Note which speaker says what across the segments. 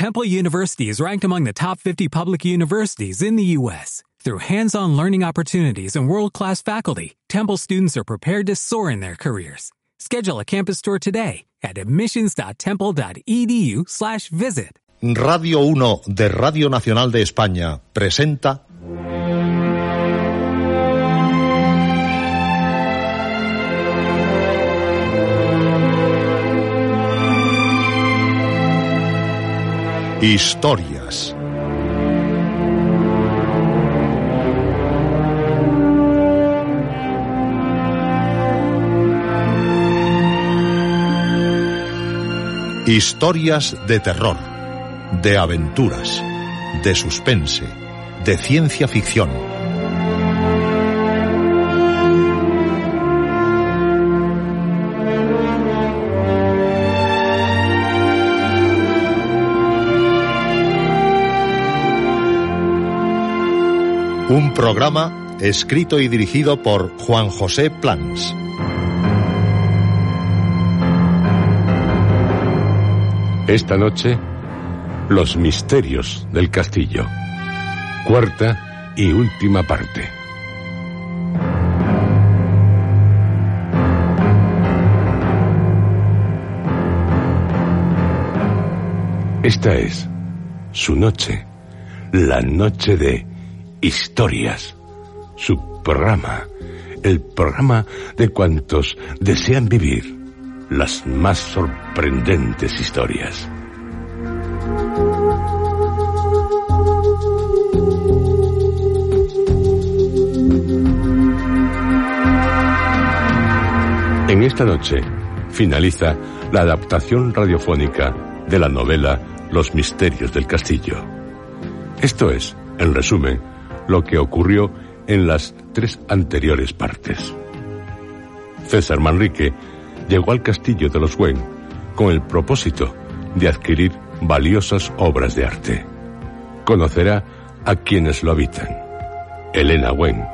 Speaker 1: Temple University is ranked among the top 50 public universities in the U.S. Through hands-on learning opportunities and world-class faculty, Temple students are prepared to soar in their careers. Schedule a campus tour today at admissions.temple.edu/visit.
Speaker 2: Radio 1 de Radio Nacional de España presenta Historias. Historias de terror, de aventuras, de suspense, de ciencia ficción. Un programa escrito y dirigido por Juan José Plans.
Speaker 3: Esta noche, los misterios del castillo. Cuarta y última parte. Esta es su noche, la noche de historias, su programa, el programa de cuantos desean vivir las más sorprendentes historias. En esta noche finaliza la adaptación radiofónica de la novela Los misterios del castillo. Esto es, en resumen, lo que ocurrió en las tres anteriores partes. César Manrique llegó al castillo de los Wen con el propósito de adquirir valiosas obras de arte. Conocerá a quienes lo habitan, Elena Wen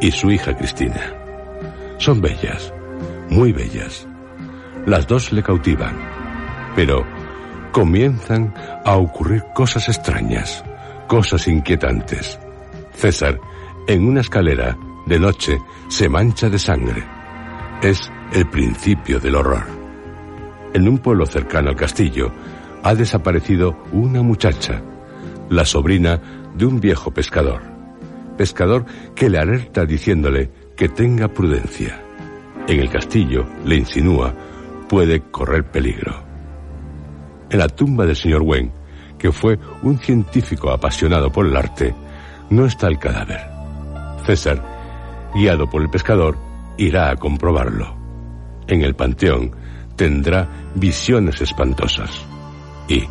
Speaker 3: y su hija Cristina. Son bellas, muy bellas. Las dos le cautivan, pero comienzan a ocurrir cosas extrañas, cosas inquietantes. César, en una escalera, de noche, se mancha de sangre. Es el principio del horror. En un pueblo cercano al castillo ha desaparecido una muchacha, la sobrina de un viejo pescador. Pescador que le alerta diciéndole que tenga prudencia. En el castillo, le insinúa, puede correr peligro. En la tumba del señor Wen, que fue un científico apasionado por el arte, no está el cadáver. César, guiado por el pescador, irá a comprobarlo en el panteón tendrá visiones espantosas. Y,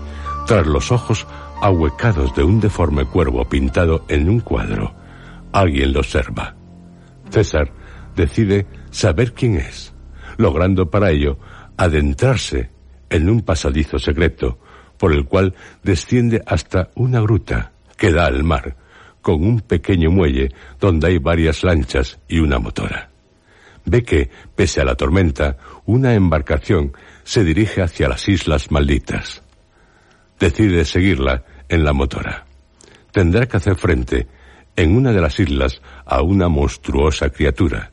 Speaker 3: tras los ojos ahuecados de un deforme cuervo pintado en un cuadro, alguien lo observa. César decide saber quién es, logrando para ello adentrarse en un pasadizo secreto por el cual desciende hasta una gruta que da al mar, con un pequeño muelle donde hay varias lanchas y una motora ve que, pese a la tormenta, una embarcación se dirige hacia las Islas Malditas. Decide seguirla en la motora. Tendrá que hacer frente, en una de las islas, a una monstruosa criatura.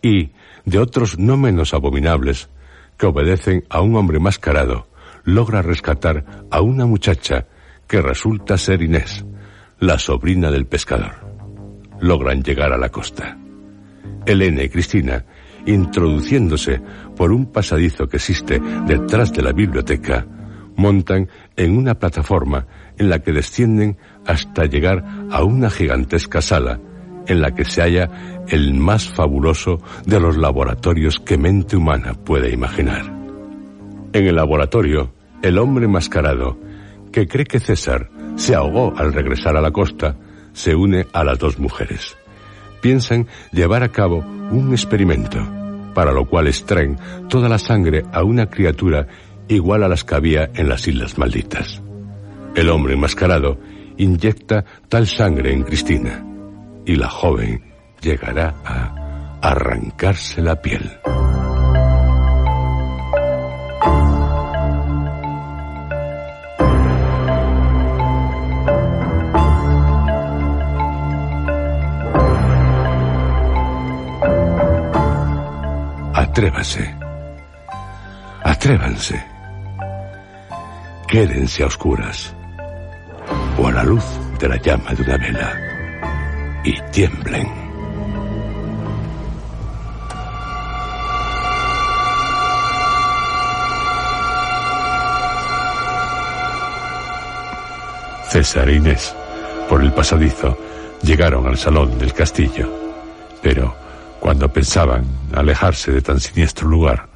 Speaker 3: Y, de otros no menos abominables, que obedecen a un hombre mascarado, logra rescatar a una muchacha que resulta ser Inés, la sobrina del pescador. Logran llegar a la costa. Elena y Cristina, introduciéndose por un pasadizo que existe detrás de la biblioteca, montan en una plataforma en la que descienden hasta llegar a una gigantesca sala en la que se halla el más fabuloso de los laboratorios que mente humana puede imaginar. En el laboratorio, el hombre mascarado, que cree que César se ahogó al regresar a la costa, se une a las dos mujeres piensan llevar a cabo un experimento, para lo cual extraen toda la sangre a una criatura igual a las que había en las Islas Malditas. El hombre enmascarado inyecta tal sangre en Cristina y la joven llegará a arrancarse la piel.
Speaker 4: Atrévase. Atrévanse. Quédense a oscuras o a la luz de la llama de una vela y tiemblen. César e Inés, por el pasadizo, llegaron al salón del castillo, pero cuando pensaban alejarse de tan siniestro lugar,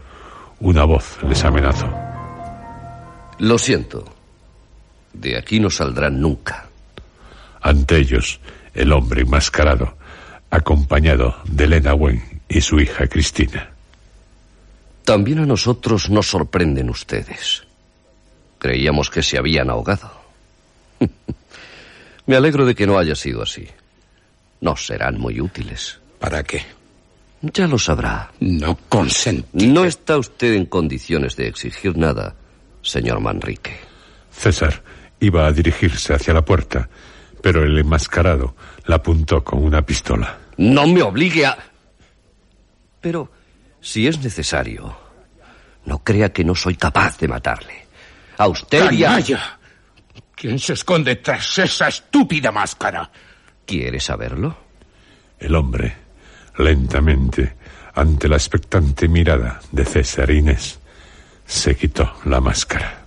Speaker 4: una voz les amenazó.
Speaker 5: Lo siento. De aquí no saldrán nunca.
Speaker 4: Ante ellos, el hombre enmascarado, acompañado de Elena Wen y su hija Cristina.
Speaker 5: También a nosotros nos sorprenden ustedes. Creíamos que se habían ahogado. Me alegro de que no haya sido así. Nos serán muy útiles.
Speaker 6: ¿Para qué?
Speaker 5: Ya lo sabrá.
Speaker 6: No consentí.
Speaker 5: No está usted en condiciones de exigir nada, señor Manrique.
Speaker 4: César iba a dirigirse hacia la puerta, pero el enmascarado la apuntó con una pistola.
Speaker 5: No me obligue a... Pero, si es necesario, no crea que no soy capaz de matarle. A usted y a...
Speaker 6: ¡Canalla! ¿Quién se esconde tras esa estúpida máscara?
Speaker 5: ¿Quiere saberlo?
Speaker 4: El hombre, lentamente, ante la expectante mirada de César Inés, se quitó la máscara.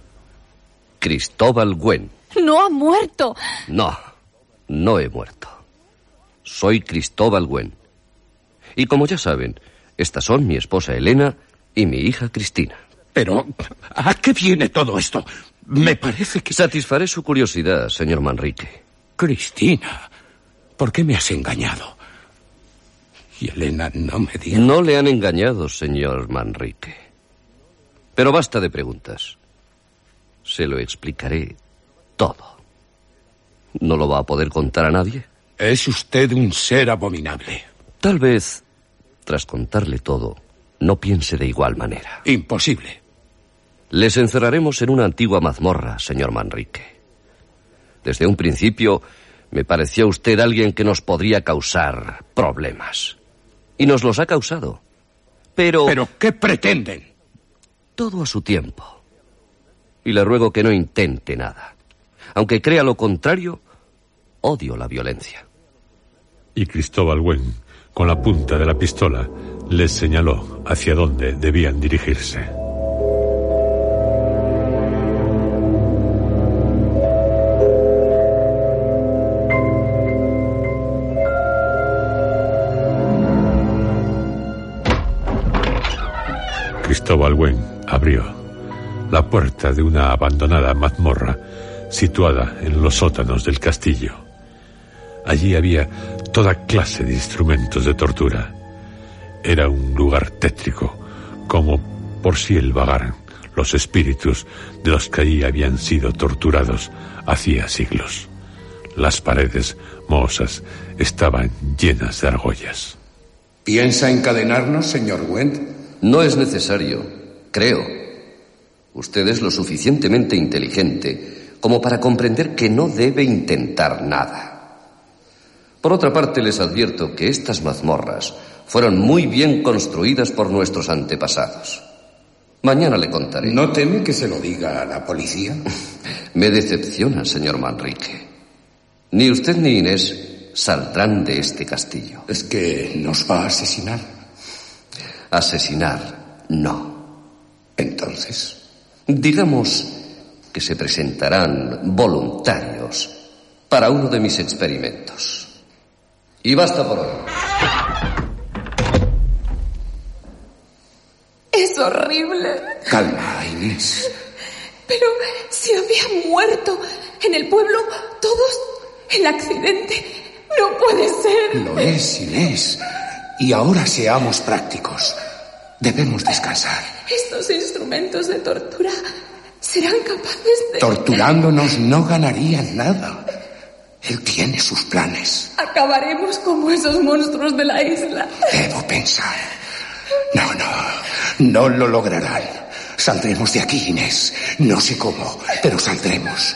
Speaker 5: Cristóbal Gwen.
Speaker 7: No ha muerto.
Speaker 5: No, no he muerto. Soy Cristóbal Gwen. Y como ya saben, estas son mi esposa Elena y mi hija Cristina.
Speaker 6: Pero, ¿a qué viene todo esto? Me parece que...
Speaker 5: Satisfaré su curiosidad, señor Manrique.
Speaker 6: Cristina, ¿por qué me has engañado? Y Elena no me dijo...
Speaker 5: No le han engañado, señor Manrique. Pero basta de preguntas. Se lo explicaré todo. ¿No lo va a poder contar a nadie?
Speaker 6: Es usted un ser abominable.
Speaker 5: Tal vez, tras contarle todo, no piense de igual manera.
Speaker 6: Imposible.
Speaker 5: Les encerraremos en una antigua mazmorra, señor Manrique. Desde un principio me pareció usted alguien que nos podría causar problemas. Y nos los ha causado. Pero...
Speaker 6: ¿Pero qué pretenden?
Speaker 5: Todo a su tiempo. Y le ruego que no intente nada. Aunque crea lo contrario, odio la violencia.
Speaker 4: Y Cristóbal Wen, con la punta de la pistola, les señaló hacia dónde debían dirigirse. Cristóbal abrió la puerta de una abandonada mazmorra situada en los sótanos del castillo. Allí había toda clase de instrumentos de tortura. Era un lugar tétrico, como por si el vagaran los espíritus de los que allí habían sido torturados hacía siglos. Las paredes mohosas estaban llenas de argollas.
Speaker 8: ¿Piensa encadenarnos, señor Wendt?
Speaker 5: No es necesario, creo. Usted es lo suficientemente inteligente como para comprender que no debe intentar nada. Por otra parte, les advierto que estas mazmorras fueron muy bien construidas por nuestros antepasados. Mañana le contaré.
Speaker 8: ¿No teme que se lo diga a la policía?
Speaker 5: Me decepciona, señor Manrique. Ni usted ni Inés saldrán de este castillo.
Speaker 8: ¿Es que nos va a asesinar?
Speaker 5: Asesinar, no.
Speaker 8: Entonces,
Speaker 5: Digamos que se presentarán voluntarios para uno de mis experimentos. Y basta por hoy.
Speaker 7: Es horrible.
Speaker 8: calma, Inés.
Speaker 7: Pero si había muerto en el pueblo todos, el accidente no puede ser.
Speaker 8: Lo es, Inés. Y ahora seamos prácticos. Debemos descansar.
Speaker 7: Estos instrumentos de tortura serán capaces de...
Speaker 8: Torturándonos no ganarían nada. Él tiene sus planes.
Speaker 7: Acabaremos como esos monstruos de la isla.
Speaker 8: Debo pensar. No, no. No lo lograrán. Saldremos de aquí, Inés. No sé cómo, pero saldremos.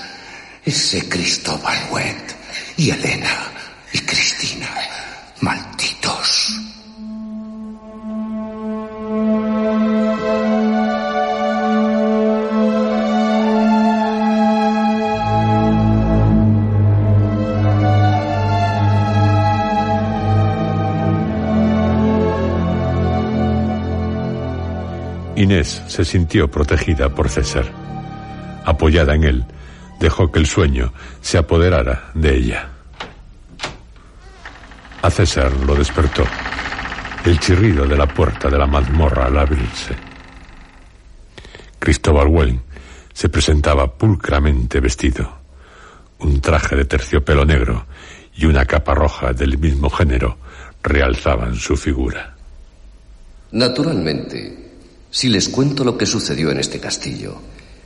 Speaker 8: Ese Cristóbal Wendt y Elena y Cristina. Malditos.
Speaker 4: Inés se sintió protegida por César. Apoyada en él, dejó que el sueño se apoderara de ella. A César lo despertó el chirrido de la puerta de la mazmorra al abrirse. Cristóbal Welling se presentaba pulcramente vestido. Un traje de terciopelo negro y una capa roja del mismo género realzaban su figura.
Speaker 5: Naturalmente, si les cuento lo que sucedió en este castillo,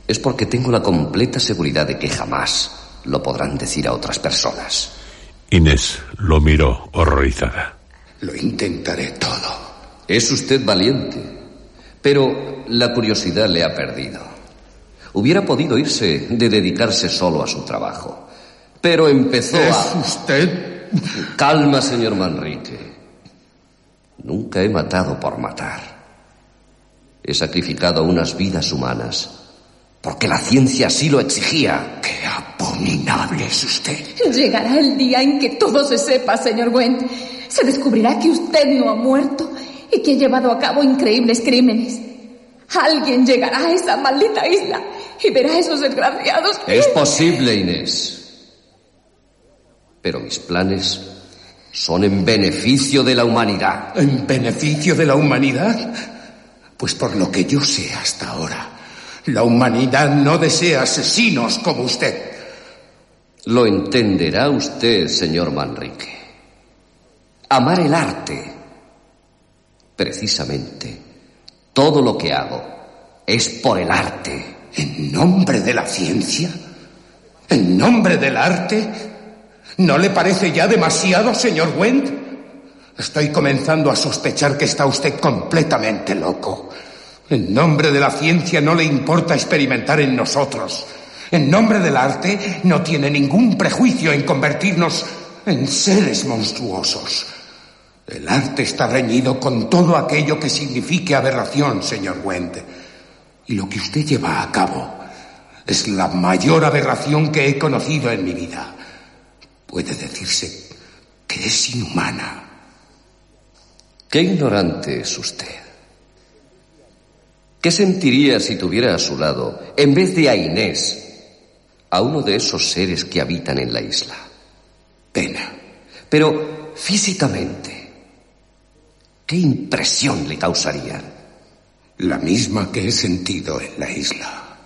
Speaker 5: es porque tengo la completa seguridad de que jamás lo podrán decir a otras personas.
Speaker 4: Inés lo miró horrorizada.
Speaker 8: Lo intentaré todo.
Speaker 5: Es usted valiente, pero la curiosidad le ha perdido. Hubiera podido irse de dedicarse solo a su trabajo, pero empezó
Speaker 8: ¿Es
Speaker 5: a...
Speaker 8: usted?
Speaker 5: Calma, señor Manrique. Nunca he matado por matar. He sacrificado unas vidas humanas porque la ciencia así lo exigía.
Speaker 8: ¡Qué abominable es usted!
Speaker 7: Llegará el día en que todo se sepa, señor Went. Se descubrirá que usted no ha muerto y que ha llevado a cabo increíbles crímenes. Alguien llegará a esa maldita isla y verá a esos desgraciados. que-
Speaker 5: Es posible, Inés. Pero mis planes son en beneficio de la humanidad.
Speaker 8: ¿En beneficio de la humanidad? Pues por lo que yo sé hasta ahora, la humanidad no desea asesinos como usted.
Speaker 5: Lo entenderá usted, señor Manrique. Amar el arte. Precisamente, todo lo que hago es por el arte.
Speaker 8: ¿En nombre de la ciencia? ¿En nombre del arte? ¿No le parece ya demasiado, señor Wendt? Estoy comenzando a sospechar que está usted completamente loco. En nombre de la ciencia no le importa experimentar en nosotros. En nombre del arte no tiene ningún prejuicio en convertirnos en seres monstruosos. El arte está reñido con todo aquello que signifique aberración, señor Wendt. Y lo que usted lleva a cabo es la mayor aberración que he conocido en mi vida. Puede decirse que es inhumana.
Speaker 5: Qué ignorante es usted. ¿Qué sentiría si tuviera a su lado, en vez de a Inés, a uno de esos seres que habitan en la isla?
Speaker 8: Pena.
Speaker 5: Pero físicamente, ¿qué impresión le causarían?
Speaker 8: La misma que he sentido en la isla.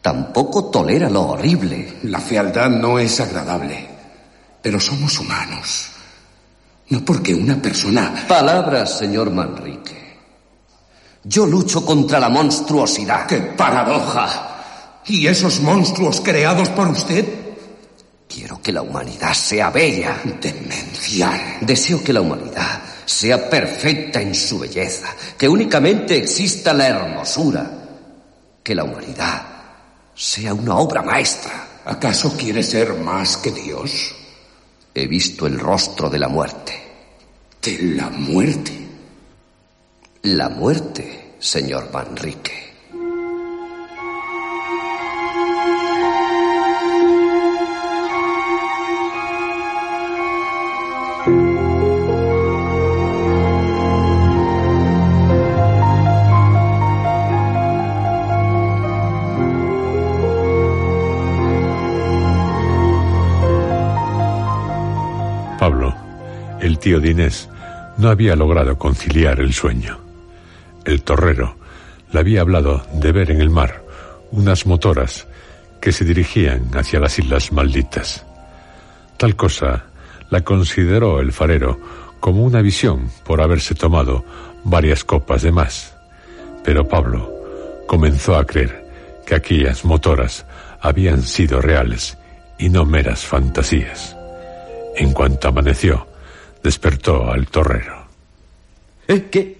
Speaker 5: Tampoco tolera lo horrible.
Speaker 8: La fealdad no es agradable, pero somos humanos. No porque una persona...
Speaker 5: Palabras, señor Manrique. Yo lucho contra la monstruosidad.
Speaker 8: ¡Qué paradoja! ¿Y esos monstruos creados por usted?
Speaker 5: Quiero que la humanidad sea bella.
Speaker 8: Demencial.
Speaker 5: Deseo que la humanidad sea perfecta en su belleza, que únicamente exista la hermosura, que la humanidad sea una obra maestra.
Speaker 8: ¿Acaso quiere ser más que Dios?
Speaker 5: He visto el rostro de la muerte.
Speaker 8: ¿De la muerte?
Speaker 5: La muerte, señor Manrique.
Speaker 4: Tío de Inés, no había logrado conciliar el sueño. El torrero le había hablado de ver en el mar unas motoras que se dirigían hacia las islas malditas. Tal cosa la consideró el farero como una visión por haberse tomado varias copas de más. Pero Pablo comenzó a creer que aquellas motoras habían sido reales y no meras fantasías. En cuanto amaneció, despertó al torrero.
Speaker 9: ¿Eh? ¿Qué?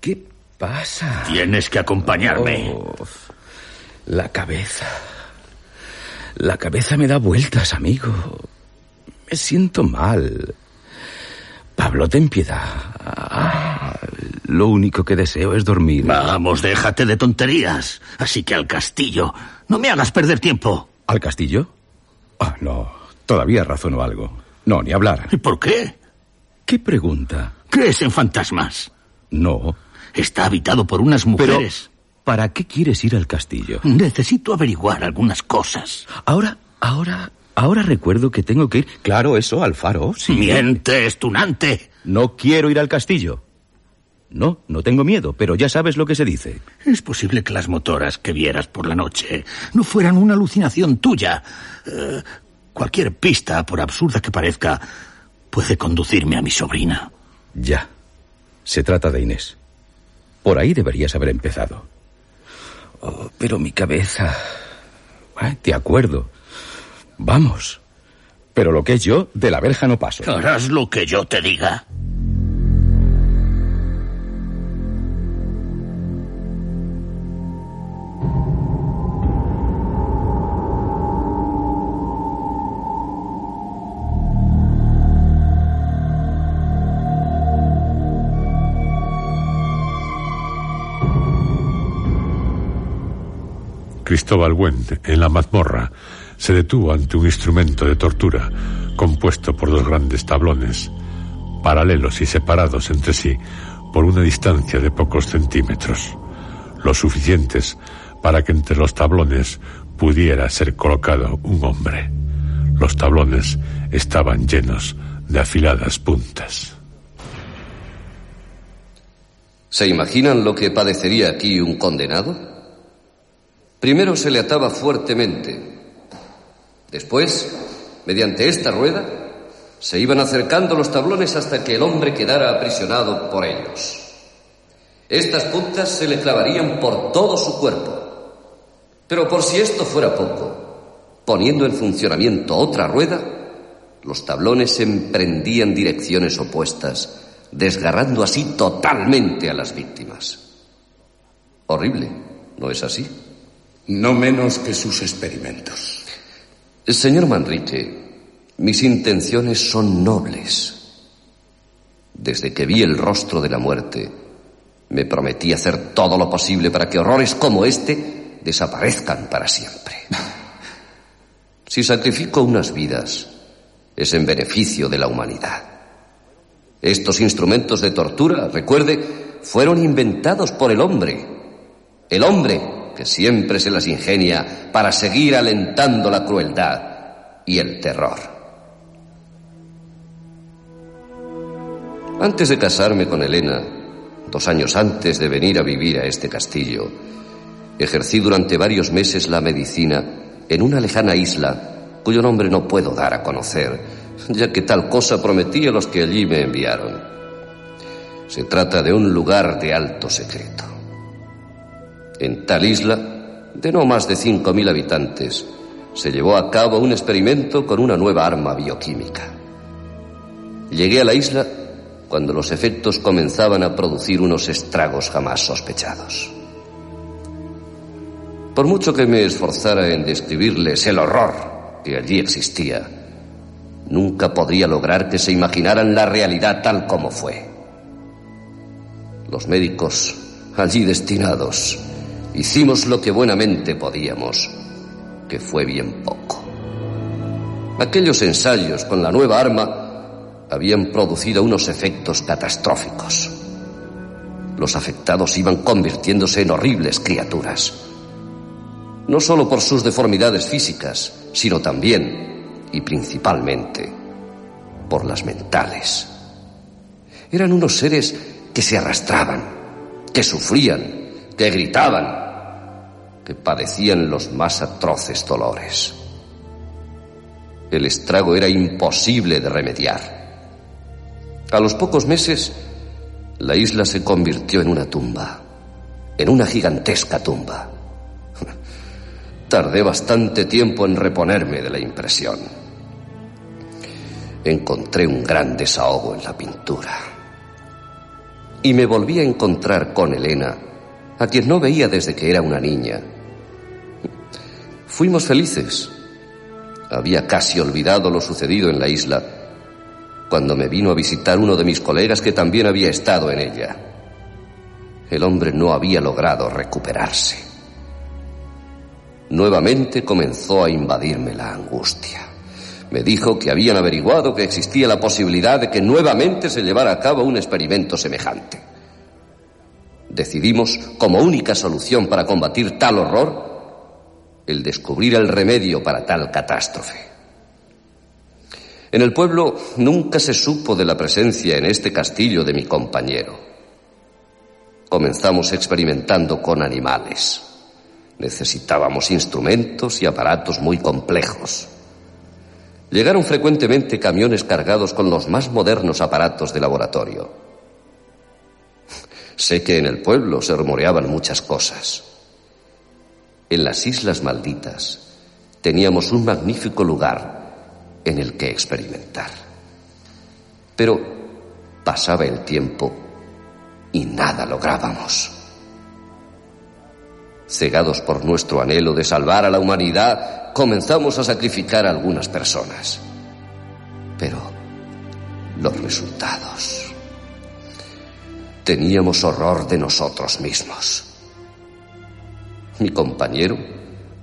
Speaker 9: ¿Qué pasa?
Speaker 6: Tienes que acompañarme.
Speaker 9: Oh, la cabeza. La cabeza me da vueltas, amigo. Me siento mal. Pablo, ten piedad. Ah, lo único que deseo es dormir.
Speaker 6: Vamos, déjate de tonterías. Así que al castillo. No me hagas perder tiempo.
Speaker 9: ¿Al castillo? Ah, no. Todavía razono algo. No, ni hablar.
Speaker 6: ¿Y por qué?
Speaker 9: ¿Qué pregunta?
Speaker 6: ¿Crees en fantasmas?
Speaker 9: No.
Speaker 10: está habitado por unas mujeres.
Speaker 9: ¿Para qué quieres ir al castillo?
Speaker 10: Necesito averiguar algunas cosas.
Speaker 9: Ahora, ahora, ahora recuerdo que tengo que ir. Claro, eso, al faro. Sí.
Speaker 10: Mientes, tunante.
Speaker 9: No quiero ir al castillo. No, no tengo miedo, pero ya sabes lo que se dice.
Speaker 10: Es posible que las motoras que vieras por la noche no fueran una alucinación tuya. Eh, cualquier pista, por absurda que parezca, puede conducirme a mi sobrina.
Speaker 9: Ya. Se trata de Inés. Por ahí deberías haber empezado. Oh, pero mi cabeza. De acuerdo. Vamos. Pero lo que es yo, de la verja no paso.
Speaker 10: Harás lo que yo te diga.
Speaker 4: Cristóbal Wendt, en la mazmorra, se detuvo ante un instrumento de tortura compuesto por dos grandes tablones, paralelos y separados entre sí por una distancia de pocos centímetros, lo suficientes para que entre los tablones pudiera ser colocado un hombre. Los tablones estaban llenos de afiladas puntas.
Speaker 5: ¿Se imaginan lo que padecería aquí un condenado? Primero se le ataba fuertemente. Después, mediante esta rueda, se iban acercando los tablones hasta que el hombre quedara aprisionado por ellos. Estas puntas se le clavarían por todo su cuerpo. Pero por si esto fuera poco, poniendo en funcionamiento otra rueda, los tablones emprendían direcciones opuestas, desgarrando así totalmente a las víctimas. Horrible, ¿no es así?
Speaker 8: No menos que sus experimentos.
Speaker 5: Señor Manrique, mis intenciones son nobles. Desde que vi el rostro de la muerte, me prometí hacer todo lo posible para que horrores como este desaparezcan para siempre. Si sacrifico unas vidas, es en beneficio de la humanidad. Estos instrumentos de tortura, recuerde, fueron inventados por el hombre. El hombre que siempre se las ingenia para seguir alentando la crueldad y el terror. Antes de casarme con Elena, dos años antes de venir a vivir a este castillo, ejercí durante varios meses la medicina en una lejana isla cuyo nombre no puedo dar a conocer, ya que tal cosa prometí a los que allí me enviaron. Se trata de un lugar de alto secreto. En tal isla, de no más de 5.000 habitantes, se llevó a cabo un experimento con una nueva arma bioquímica. Llegué a la isla cuando los efectos comenzaban a producir unos estragos jamás sospechados. Por mucho que me esforzara en describirles el horror que allí existía, nunca podría lograr que se imaginaran la realidad tal como fue. Los médicos allí destinados Hicimos lo que buenamente podíamos, que fue bien poco. Aquellos ensayos con la nueva arma habían producido unos efectos catastróficos. Los afectados iban convirtiéndose en horribles criaturas. No solo por sus deformidades físicas, sino también, y principalmente, por las mentales. Eran unos seres que se arrastraban, que sufrían, que gritaban, que padecían los más atroces dolores. El estrago era imposible de remediar. A los pocos meses, la isla se convirtió en una tumba, en una gigantesca tumba. Tardé bastante tiempo en reponerme de la impresión. Encontré un gran desahogo en la pintura. Y me volví a encontrar con Elena a quien no veía desde que era una niña. Fuimos felices. Había casi olvidado lo sucedido en la isla cuando me vino a visitar uno de mis colegas que también había estado en ella. El hombre no había logrado recuperarse. Nuevamente comenzó a invadirme la angustia. Me dijo que habían averiguado que existía la posibilidad de que nuevamente se llevara a cabo un experimento semejante. Decidimos, como única solución para combatir tal horror, el descubrir el remedio para tal catástrofe. En el pueblo nunca se supo de la presencia en este castillo de mi compañero. Comenzamos experimentando con animales. Necesitábamos instrumentos y aparatos muy complejos. Llegaron frecuentemente camiones cargados con los más modernos aparatos de laboratorio. Sé que en el pueblo se rumoreaban muchas cosas. En las Islas Malditas teníamos un magnífico lugar en el que experimentar. Pero pasaba el tiempo y nada lográbamos. Cegados por nuestro anhelo de salvar a la humanidad, comenzamos a sacrificar a algunas personas. Pero los resultados... Teníamos horror de nosotros mismos. Mi compañero,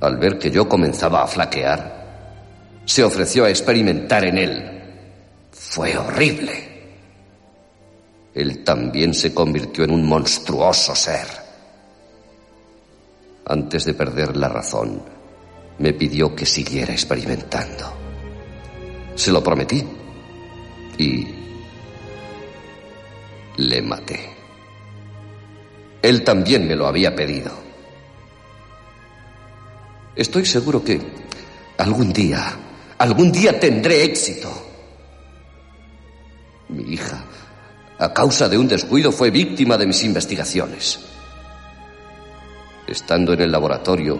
Speaker 5: al ver que yo comenzaba a flaquear, se ofreció a experimentar en él. Fue horrible. Él también se convirtió en un monstruoso ser. Antes de perder la razón, me pidió que siguiera experimentando. Se lo prometí y le maté. Él también me lo había pedido. Estoy seguro que algún día Algún día tendré éxito. Mi hija, a causa de un descuido, fue víctima de mis investigaciones. Estando en el laboratorio,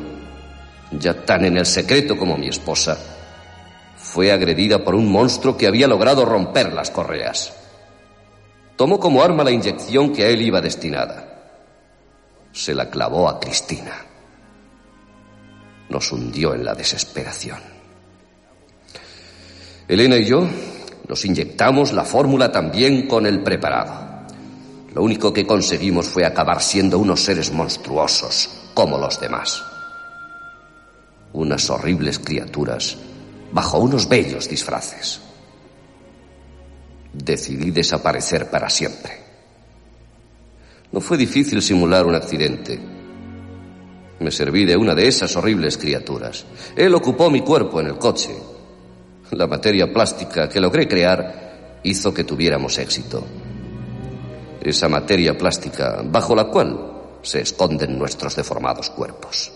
Speaker 5: ya tan en el secreto como mi esposa, fue agredida por un monstruo que había logrado romper las correas. Tomó como arma la inyección que a él iba destinada. Se la clavó a Cristina. Nos hundió en la desesperación. Elena y yo nos inyectamos la fórmula también con el preparado. Lo único que conseguimos fue acabar siendo unos seres monstruosos, como los demás. Unas horribles criaturas bajo unos bellos disfraces. Decidí desaparecer para siempre. No fue difícil simular un accidente. Me serví de una de esas horribles criaturas. Él ocupó mi cuerpo en el coche la materia plástica que logré crear hizo que tuviéramos éxito. Esa materia plástica bajo la cual se esconden nuestros deformados cuerpos.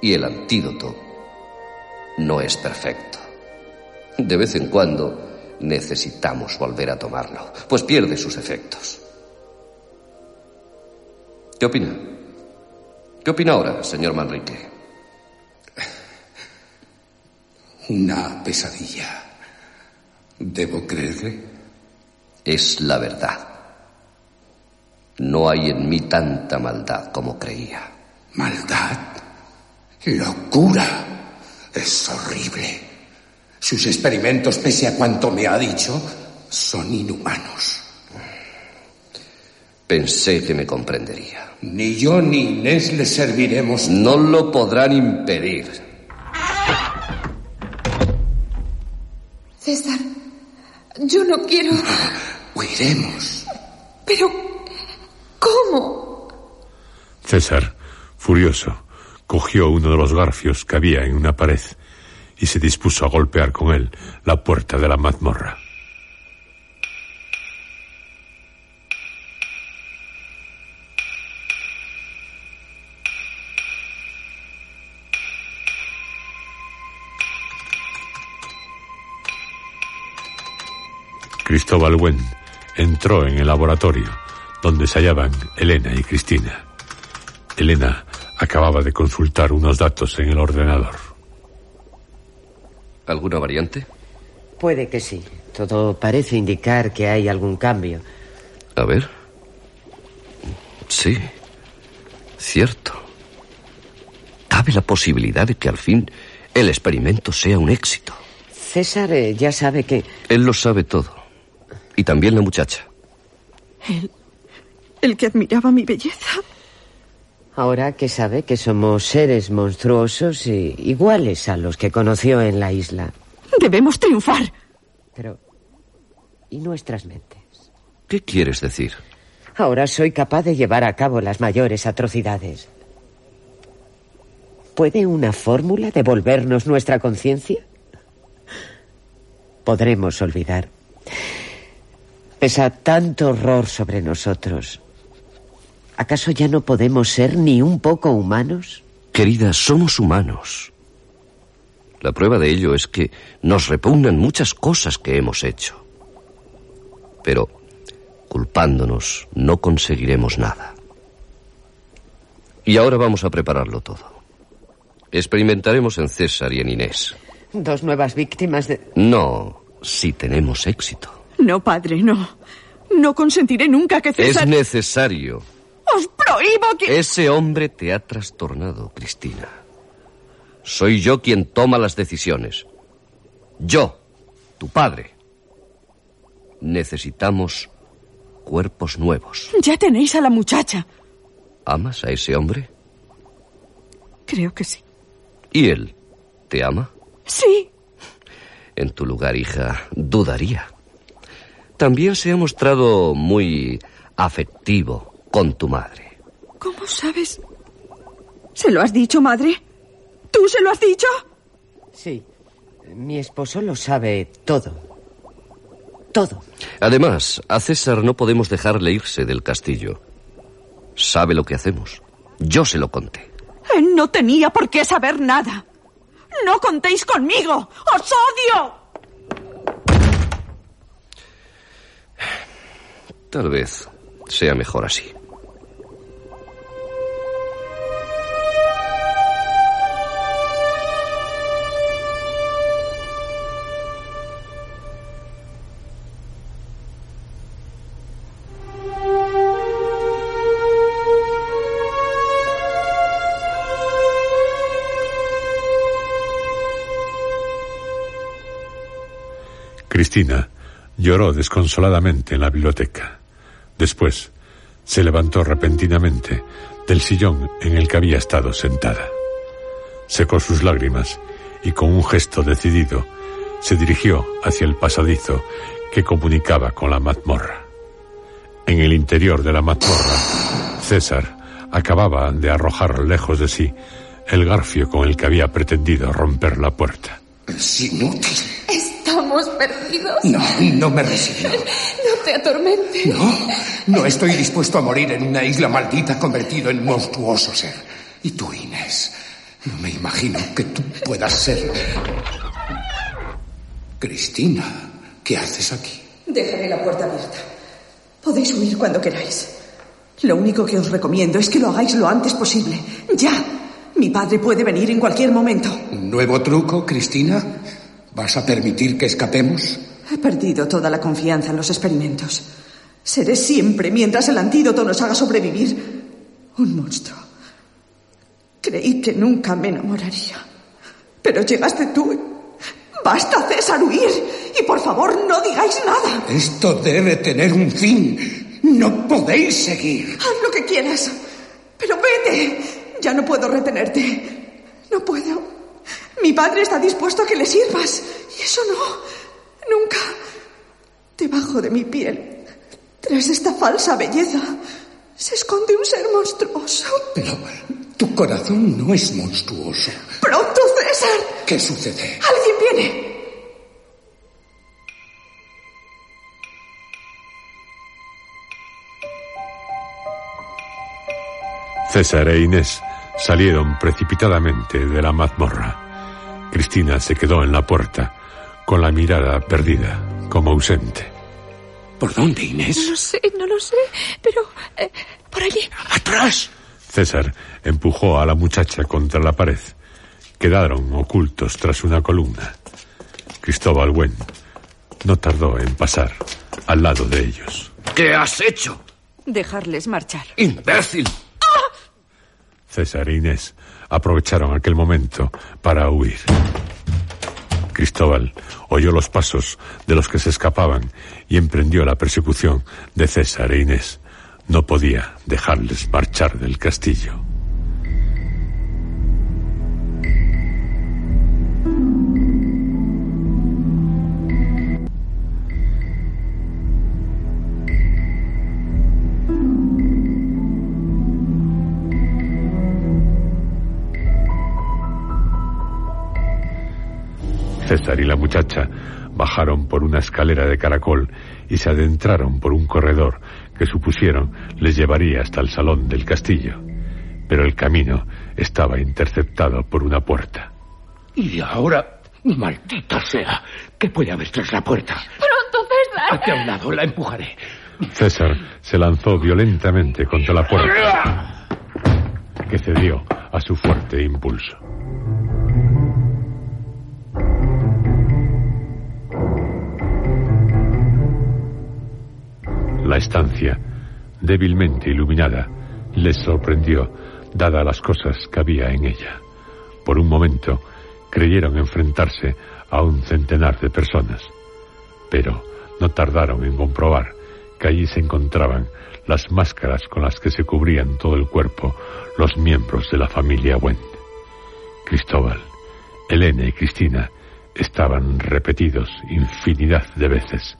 Speaker 5: Y el antídoto no es perfecto. De vez en cuando necesitamos volver a tomarlo, pues pierde sus efectos. ¿Qué opina? ¿Qué opina ahora, señor Manrique?
Speaker 8: Una pesadilla. ¿Debo creerle?
Speaker 5: Es la verdad. No hay en mí tanta maldad como creía.
Speaker 8: ¿Maldad? ¡Locura! Es horrible. Sus experimentos, pese a cuanto me ha dicho, son inhumanos.
Speaker 5: Pensé que me comprendería.
Speaker 8: Ni yo ni Inés le serviremos.
Speaker 5: No lo podrán impedir.
Speaker 7: César, yo no quiero...
Speaker 8: Huiremos.
Speaker 7: Pero... ¿Cómo?
Speaker 4: César, furioso, cogió uno de los garfios que había en una pared y se dispuso a golpear con él la puerta de la mazmorra. Cristóbal Wen entró en el laboratorio donde se hallaban Elena y Cristina. Elena acababa de consultar unos datos en el ordenador.
Speaker 5: ¿Alguna variante?
Speaker 11: Puede que sí. Todo parece indicar que hay algún cambio.
Speaker 5: A ver. Sí. Cierto. Cabe la posibilidad de que al fin el experimento sea un éxito.
Speaker 11: César eh, ya sabe que...
Speaker 5: Él lo sabe todo. Y también la muchacha.
Speaker 12: Él. El que admiraba mi belleza.
Speaker 11: Ahora que sabe que somos seres monstruosos e iguales a los que conoció en la isla.
Speaker 12: Debemos triunfar.
Speaker 11: Pero. ¿Y nuestras mentes?
Speaker 5: ¿Qué quieres decir?
Speaker 11: Ahora soy capaz de llevar a cabo las mayores atrocidades. ¿Puede una fórmula devolvernos nuestra conciencia? Podremos olvidar. Pesa tanto horror sobre nosotros. ¿Acaso ya no podemos ser ni un poco humanos?
Speaker 5: Querida, somos humanos. La prueba de ello es que nos repugnan muchas cosas que hemos hecho. Pero culpándonos no conseguiremos nada. Y ahora vamos a prepararlo todo. Experimentaremos en César y en Inés.
Speaker 11: Dos nuevas víctimas de...
Speaker 5: No, si tenemos éxito.
Speaker 12: No, padre, no. No consentiré nunca que César...
Speaker 5: Es necesario.
Speaker 12: Os prohíbo que...
Speaker 5: Ese hombre te ha trastornado, Cristina. Soy yo quien toma las decisiones. Yo, tu padre. Necesitamos cuerpos nuevos.
Speaker 12: Ya tenéis a la muchacha.
Speaker 5: ¿Amas a ese hombre?
Speaker 12: Creo que sí.
Speaker 5: ¿Y él te ama?
Speaker 12: Sí.
Speaker 5: En tu lugar, hija, dudaría. También se ha mostrado muy afectivo con tu madre.
Speaker 12: ¿Cómo sabes? ¿Se lo has dicho, madre? ¿Tú se lo has dicho?
Speaker 11: Sí. Mi esposo lo sabe todo. Todo.
Speaker 5: Además, a César no podemos dejarle irse del castillo. Sabe lo que hacemos. Yo se lo conté.
Speaker 12: Él no tenía por qué saber nada. No contéis conmigo. ¡Os odio!
Speaker 5: Tal vez sea mejor así.
Speaker 4: Cristina lloró desconsoladamente en la biblioteca. Después se levantó repentinamente del sillón en el que había estado sentada. Secó sus lágrimas y con un gesto decidido se dirigió hacia el pasadizo que comunicaba con la mazmorra. En el interior de la mazmorra, César acababa de arrojar lejos de sí el garfio con el que había pretendido romper la puerta.
Speaker 8: Es inútil.
Speaker 7: Estamos perdidos.
Speaker 8: No, no me resigno.
Speaker 7: No te atormentes.
Speaker 8: No, no estoy dispuesto a morir en una isla maldita convertido en monstruoso ser. Y tú, Inés, no me imagino que tú puedas ser. Cristina, ¿qué haces aquí?
Speaker 12: Dejaré la puerta abierta. Podéis huir cuando queráis. Lo único que os recomiendo es que lo hagáis lo antes posible. ¡Ya! Mi padre puede venir en cualquier momento.
Speaker 8: ¿Un nuevo truco, Cristina? ¿Vas a permitir que escapemos?
Speaker 12: He perdido toda la confianza en los experimentos. Seré siempre, mientras el antídoto nos haga sobrevivir, un monstruo. Creí que nunca me enamoraría. Pero llegaste tú. Basta, César, huir. Y por favor, no digáis nada.
Speaker 8: Esto debe tener un fin. No podéis seguir.
Speaker 12: Haz lo que quieras. Pero vete. Ya no puedo retenerte. No puedo. Mi padre está dispuesto a que le sirvas. Y eso no. Nunca. Debajo de mi piel, tras esta falsa belleza, se esconde un ser monstruoso.
Speaker 8: Pero tu corazón no es monstruoso.
Speaker 12: ¡Pronto, César!
Speaker 8: ¿Qué sucede?
Speaker 12: ¡Alguien viene!
Speaker 4: César e Inés salieron precipitadamente de la mazmorra. Cristina se quedó en la puerta, con la mirada perdida, como ausente.
Speaker 6: ¿Por dónde, Inés?
Speaker 7: No lo sé, no lo sé, pero eh, por allí.
Speaker 6: ¡Atrás!
Speaker 4: César empujó a la muchacha contra la pared. Quedaron ocultos tras una columna. Cristóbal Wen no tardó en pasar al lado de ellos.
Speaker 5: ¿Qué has hecho?
Speaker 12: Dejarles marchar.
Speaker 5: ¡Imbécil!
Speaker 4: César e Inés aprovecharon aquel momento para huir. Cristóbal oyó los pasos de los que se escapaban y emprendió la persecución de César e Inés. No podía dejarles marchar del castillo. César y la muchacha bajaron por una escalera de caracol y se adentraron por un corredor que supusieron les llevaría hasta el salón del castillo. Pero el camino estaba interceptado por una puerta.
Speaker 6: Y ahora, maldita sea, ¿qué puede haber tras la puerta?
Speaker 7: ¡Pronto, César!
Speaker 6: Hazte a un lado, la empujaré.
Speaker 4: César se lanzó violentamente contra la puerta, que cedió a su fuerte impulso. La estancia, débilmente iluminada, les sorprendió, dada las cosas que había en ella. Por un momento, creyeron enfrentarse a un centenar de personas, pero no tardaron en comprobar que allí se encontraban las máscaras con las que se cubrían todo el cuerpo los miembros de la familia Wendt. Cristóbal, Elena y Cristina estaban repetidos infinidad de veces.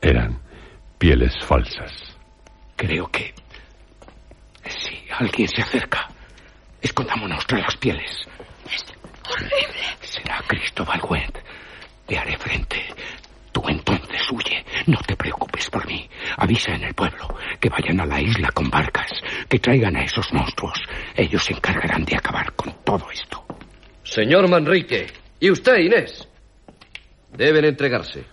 Speaker 4: Eran pieles falsas.
Speaker 6: Creo que... Si alguien se acerca, escondámonos tras las pieles.
Speaker 7: Es horrible.
Speaker 6: Será Cristóbal Wendt. Te haré frente. Tú entonces huye. No te preocupes por mí. Avisa en el pueblo que vayan a la isla con barcas, que traigan a esos monstruos. Ellos se encargarán de acabar con todo esto.
Speaker 5: Señor Manrique, y usted, Inés, deben entregarse.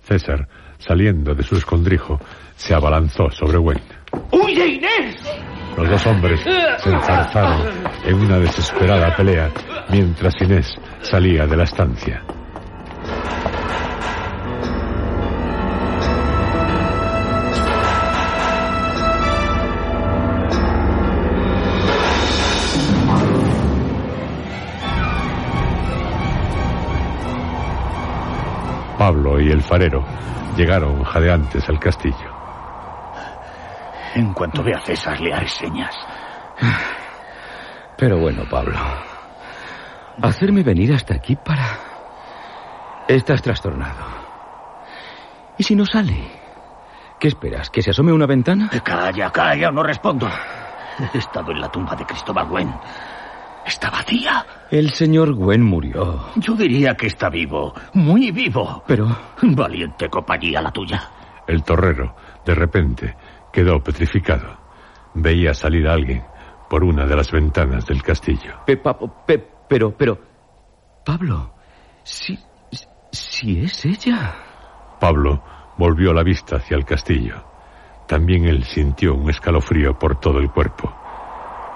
Speaker 4: César, saliendo de su escondrijo, se abalanzó sobre Wendt.
Speaker 6: ¡Huye, Inés!
Speaker 4: Los dos hombres se enzarzaron en una desesperada pelea mientras Inés salía de la estancia. Pablo y el farero llegaron jadeantes al castillo.
Speaker 10: En cuanto vea a César, le haré señas.
Speaker 9: Pero bueno, Pablo. Hacerme venir hasta aquí para... Estás trastornado. ¿Y si no sale? ¿Qué esperas? ¿Que se asome a una ventana?
Speaker 10: Calla, calla, no respondo. He estado en la tumba de Cristóbal Gwen. Está vacía.
Speaker 9: El señor Gwen murió.
Speaker 10: Yo diría que está vivo, muy vivo.
Speaker 9: Pero...
Speaker 10: Valiente compañía la tuya.
Speaker 4: El torrero, de repente, quedó petrificado. Veía salir a alguien por una de las ventanas del castillo.
Speaker 9: Pe, pa- pe- pero, pero... Pablo, si, si es ella.
Speaker 4: Pablo volvió la vista hacia el castillo. También él sintió un escalofrío por todo el cuerpo.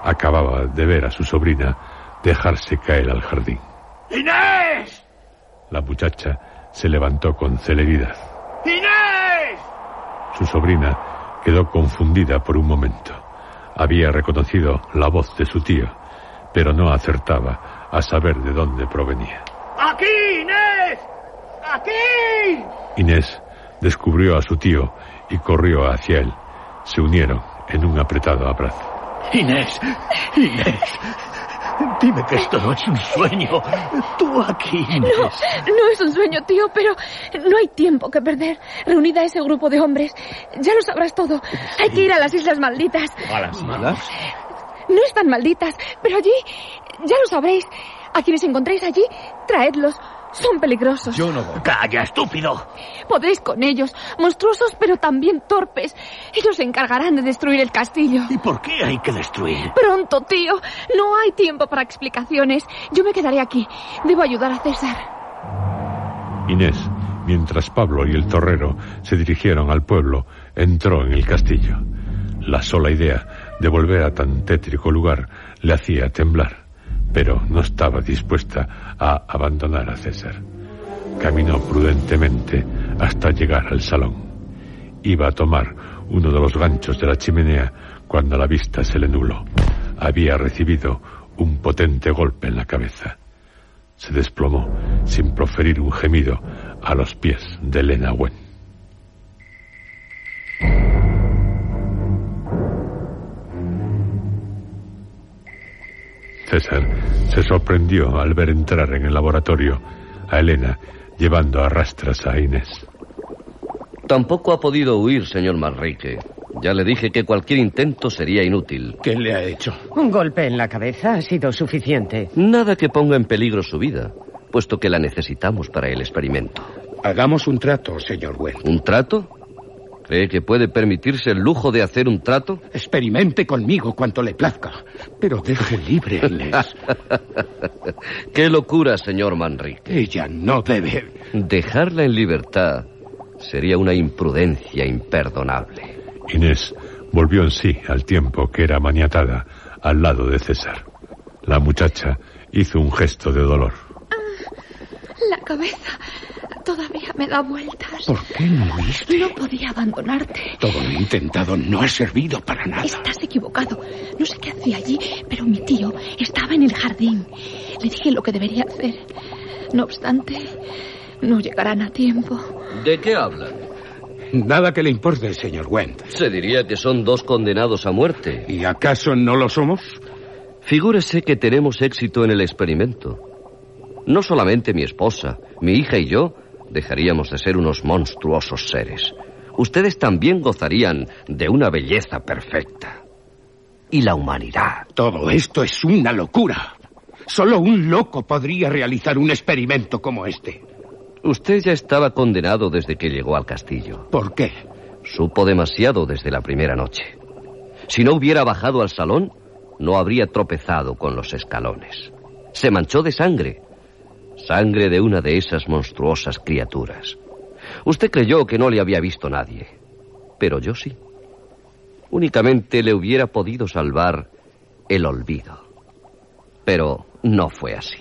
Speaker 4: Acababa de ver a su sobrina dejarse caer al jardín.
Speaker 10: ¡Inés!
Speaker 4: La muchacha se levantó con celeridad.
Speaker 10: ¡Inés!
Speaker 4: Su sobrina quedó confundida por un momento. Había reconocido la voz de su tío, pero no acertaba a saber de dónde provenía.
Speaker 10: ¡Aquí, Inés! ¡Aquí!
Speaker 4: Inés descubrió a su tío y corrió hacia él. Se unieron en un apretado abrazo.
Speaker 10: Inés, Inés, dime que esto no es un sueño. Tú aquí, Inés.
Speaker 7: No, no es un sueño, tío, pero no hay tiempo que perder. Reunida ese grupo de hombres, ya lo sabrás todo. Hay que ir a las Islas Malditas.
Speaker 6: ¿A las malas?
Speaker 7: No están malditas, pero allí, ya lo sabréis. A quienes encontréis allí, traedlos. Son peligrosos.
Speaker 6: Yo no voy.
Speaker 10: Calla, estúpido.
Speaker 7: Podréis con ellos, monstruosos pero también torpes. Ellos se encargarán de destruir el castillo.
Speaker 10: ¿Y por qué hay que destruir?
Speaker 7: Pronto, tío. No hay tiempo para explicaciones. Yo me quedaré aquí. Debo ayudar a César.
Speaker 4: Inés, mientras Pablo y el torrero se dirigieron al pueblo, entró en el castillo. La sola idea de volver a tan tétrico lugar le hacía temblar, pero no estaba dispuesta a abandonar a César. Caminó prudentemente hasta llegar al salón. Iba a tomar uno de los ganchos de la chimenea cuando la vista se le nubló. Había recibido un potente golpe en la cabeza. Se desplomó sin proferir un gemido a los pies de Elena Wen. César se sorprendió al ver entrar en el laboratorio a Elena llevando a rastras a Inés.
Speaker 5: Tampoco ha podido huir, señor Manrique. Ya le dije que cualquier intento sería inútil.
Speaker 6: ¿Qué le ha hecho?
Speaker 11: Un golpe en la cabeza ha sido suficiente.
Speaker 5: Nada que ponga en peligro su vida. puesto que la necesitamos para el experimento.
Speaker 8: Hagamos un trato, señor Went.
Speaker 5: ¿Un trato? ¿Cree que puede permitirse el lujo de hacer un trato?
Speaker 8: Experimente conmigo cuanto le plazca, pero deje libre a Inés.
Speaker 5: Qué locura, señor Manrique.
Speaker 8: Ella no debe.
Speaker 5: Dejarla en libertad sería una imprudencia imperdonable.
Speaker 4: Inés volvió en sí al tiempo que era maniatada al lado de César. La muchacha hizo un gesto de dolor.
Speaker 7: La cabeza todavía me da vueltas.
Speaker 8: ¿Por qué no huiste?
Speaker 7: No podía abandonarte.
Speaker 8: Todo lo intentado no ha servido para nada.
Speaker 7: Estás equivocado. No sé qué hacía allí, pero mi tío estaba en el jardín. Le dije lo que debería hacer. No obstante, no llegarán a tiempo.
Speaker 5: ¿De qué hablan?
Speaker 8: Nada que le importe, señor Went.
Speaker 5: Se diría que son dos condenados a muerte.
Speaker 8: ¿Y acaso no lo somos?
Speaker 5: Figúrese que tenemos éxito en el experimento. No solamente mi esposa, mi hija y yo dejaríamos de ser unos monstruosos seres. Ustedes también gozarían de una belleza perfecta. Y la humanidad.
Speaker 8: Todo esto es una locura. Solo un loco podría realizar un experimento como este.
Speaker 5: Usted ya estaba condenado desde que llegó al castillo.
Speaker 8: ¿Por qué?
Speaker 5: Supo demasiado desde la primera noche. Si no hubiera bajado al salón, no habría tropezado con los escalones. Se manchó de sangre. Sangre de una de esas monstruosas criaturas. Usted creyó que no le había visto nadie. Pero yo sí. Únicamente le hubiera podido salvar el olvido. Pero no fue así.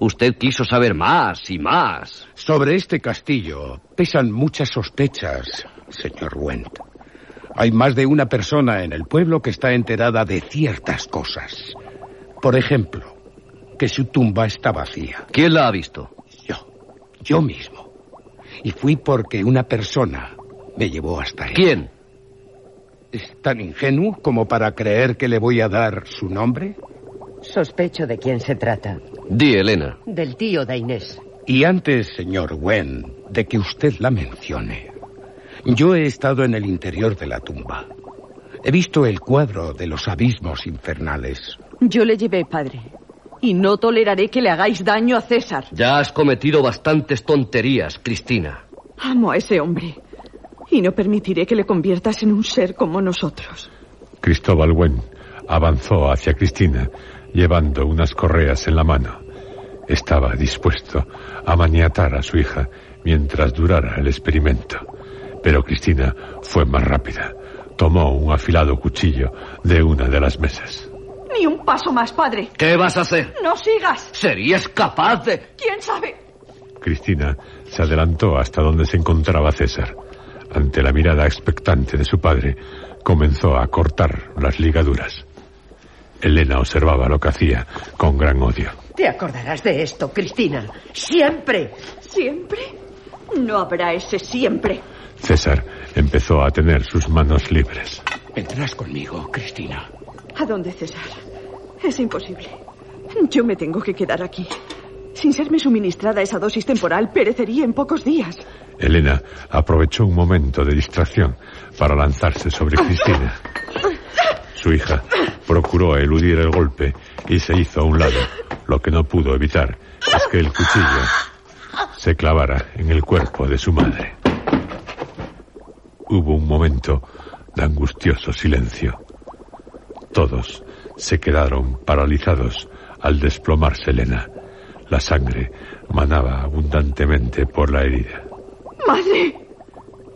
Speaker 5: Usted quiso saber más y más.
Speaker 8: Sobre este castillo pesan muchas sospechas, señor Went. Hay más de una persona en el pueblo que está enterada de ciertas cosas. Por ejemplo, que su tumba está vacía.
Speaker 5: ¿Quién la ha visto?
Speaker 8: Yo. Yo mismo. Y fui porque una persona me llevó hasta ahí.
Speaker 5: ¿Quién?
Speaker 8: ¿Es tan ingenuo como para creer que le voy a dar su nombre?
Speaker 11: Sospecho de quién se trata.
Speaker 5: Di, Elena.
Speaker 11: Del tío de Inés.
Speaker 8: Y antes, señor Wen, de que usted la mencione, yo he estado en el interior de la tumba. He visto el cuadro de los abismos infernales.
Speaker 12: Yo le llevé, padre. Y no toleraré que le hagáis daño a César.
Speaker 5: Ya has cometido bastantes tonterías, Cristina.
Speaker 12: Amo a ese hombre. Y no permitiré que le conviertas en un ser como nosotros.
Speaker 4: Cristóbal Wen avanzó hacia Cristina, llevando unas correas en la mano. Estaba dispuesto a maniatar a su hija mientras durara el experimento. Pero Cristina fue más rápida. Tomó un afilado cuchillo de una de las mesas.
Speaker 12: Ni un paso más, padre.
Speaker 5: ¿Qué vas a hacer?
Speaker 12: No sigas.
Speaker 5: ¿Serías capaz de...?
Speaker 12: ¿Quién sabe?
Speaker 4: Cristina se adelantó hasta donde se encontraba César. Ante la mirada expectante de su padre, comenzó a cortar las ligaduras. Elena observaba lo que hacía con gran odio.
Speaker 11: Te acordarás de esto, Cristina. Siempre.
Speaker 12: ¿Siempre? No habrá ese siempre.
Speaker 4: César empezó a tener sus manos libres.
Speaker 8: Vendrás conmigo, Cristina.
Speaker 12: ¿A dónde, César? Es imposible. Yo me tengo que quedar aquí. Sin serme suministrada esa dosis temporal, perecería en pocos días.
Speaker 4: Elena aprovechó un momento de distracción para lanzarse sobre Cristina. Su hija procuró eludir el golpe y se hizo a un lado. Lo que no pudo evitar es que el cuchillo se clavara en el cuerpo de su madre. Hubo un momento de angustioso silencio. Todos se quedaron paralizados al desplomarse Elena. La sangre manaba abundantemente por la herida.
Speaker 12: ¡Madre!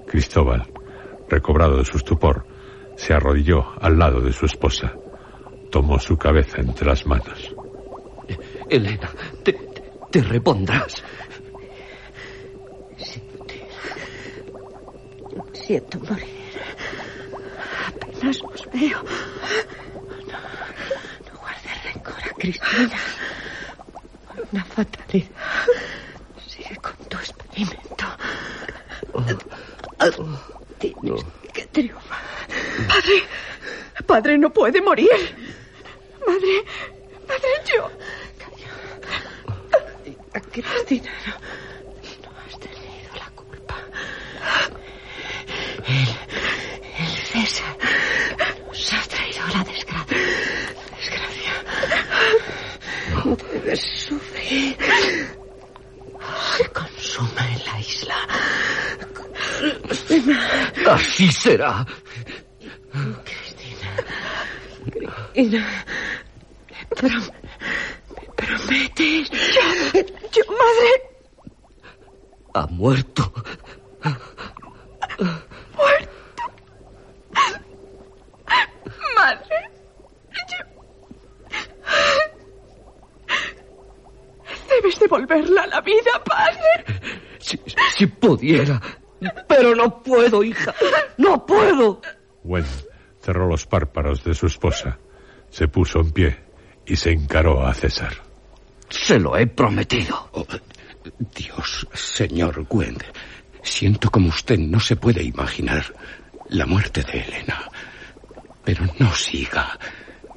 Speaker 4: Cristóbal, recobrado de su estupor, se arrodilló al lado de su esposa. Tomó su cabeza entre las manos.
Speaker 5: Elena, te, te repondrás.
Speaker 11: Siento morir.
Speaker 12: Apenas os veo.
Speaker 11: No, no guardes rencor a Cristina. Una fatalidad. Sigue con tu experimento. Tienes que triunfar.
Speaker 12: Padre, padre no puede morir. Madre, madre, yo.
Speaker 11: A Cristina no, no has tenido la culpa. Él, el César, nos ha traído la desgracia. Debes sufrir.
Speaker 6: consuma en la isla.
Speaker 5: Así será.
Speaker 11: Cristina. Cristina. Prom prometes.
Speaker 12: Yo, yo, madre.
Speaker 5: Ha. Muerto.
Speaker 12: Devolverla a la vida, padre.
Speaker 5: Si, si pudiera. Pero no puedo, hija. No puedo.
Speaker 4: Gwen cerró los párpados de su esposa, se puso en pie y se encaró a César.
Speaker 5: Se lo he prometido.
Speaker 10: Oh, Dios, señor Gwen, siento como usted no se puede imaginar la muerte de Elena. Pero no siga.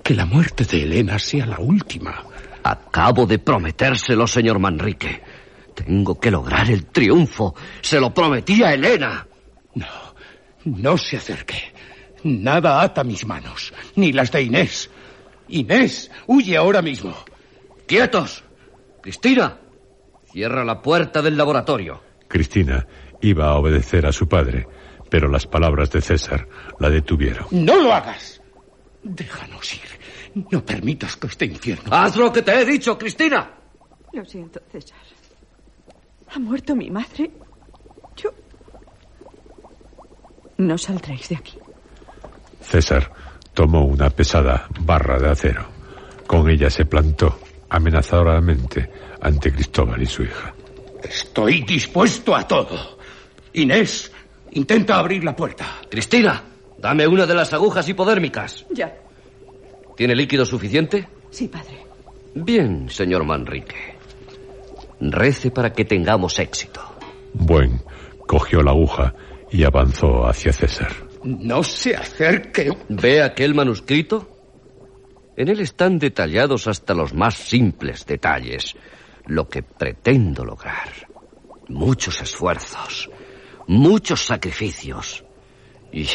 Speaker 10: Que la muerte de Elena sea la última.
Speaker 5: Acabo de prometérselo, señor Manrique. Tengo que lograr el triunfo. Se lo prometí a Elena.
Speaker 10: No, no se acerque. Nada ata mis manos, ni las de Inés. Inés, huye ahora mismo.
Speaker 5: ¡Quietos! Cristina, cierra la puerta del laboratorio.
Speaker 4: Cristina iba a obedecer a su padre, pero las palabras de César la detuvieron.
Speaker 10: No lo hagas. Déjanos ir. No permitas que este infierno.
Speaker 5: Haz lo que te he dicho, Cristina.
Speaker 12: Lo siento, César. Ha muerto mi madre. Yo. No saldréis de aquí.
Speaker 4: César tomó una pesada barra de acero. Con ella se plantó amenazadoramente ante Cristóbal y su hija.
Speaker 10: Estoy dispuesto a todo. Inés, intenta abrir la puerta.
Speaker 5: Cristina, dame una de las agujas hipodérmicas.
Speaker 12: Ya.
Speaker 5: ¿Tiene líquido suficiente?
Speaker 12: Sí, padre.
Speaker 5: Bien, señor Manrique. Rece para que tengamos éxito.
Speaker 4: Buen cogió la aguja y avanzó hacia César.
Speaker 10: No se acerque.
Speaker 5: ¿Ve aquel manuscrito? En él están detallados hasta los más simples detalles lo que pretendo lograr. Muchos esfuerzos, muchos sacrificios. Y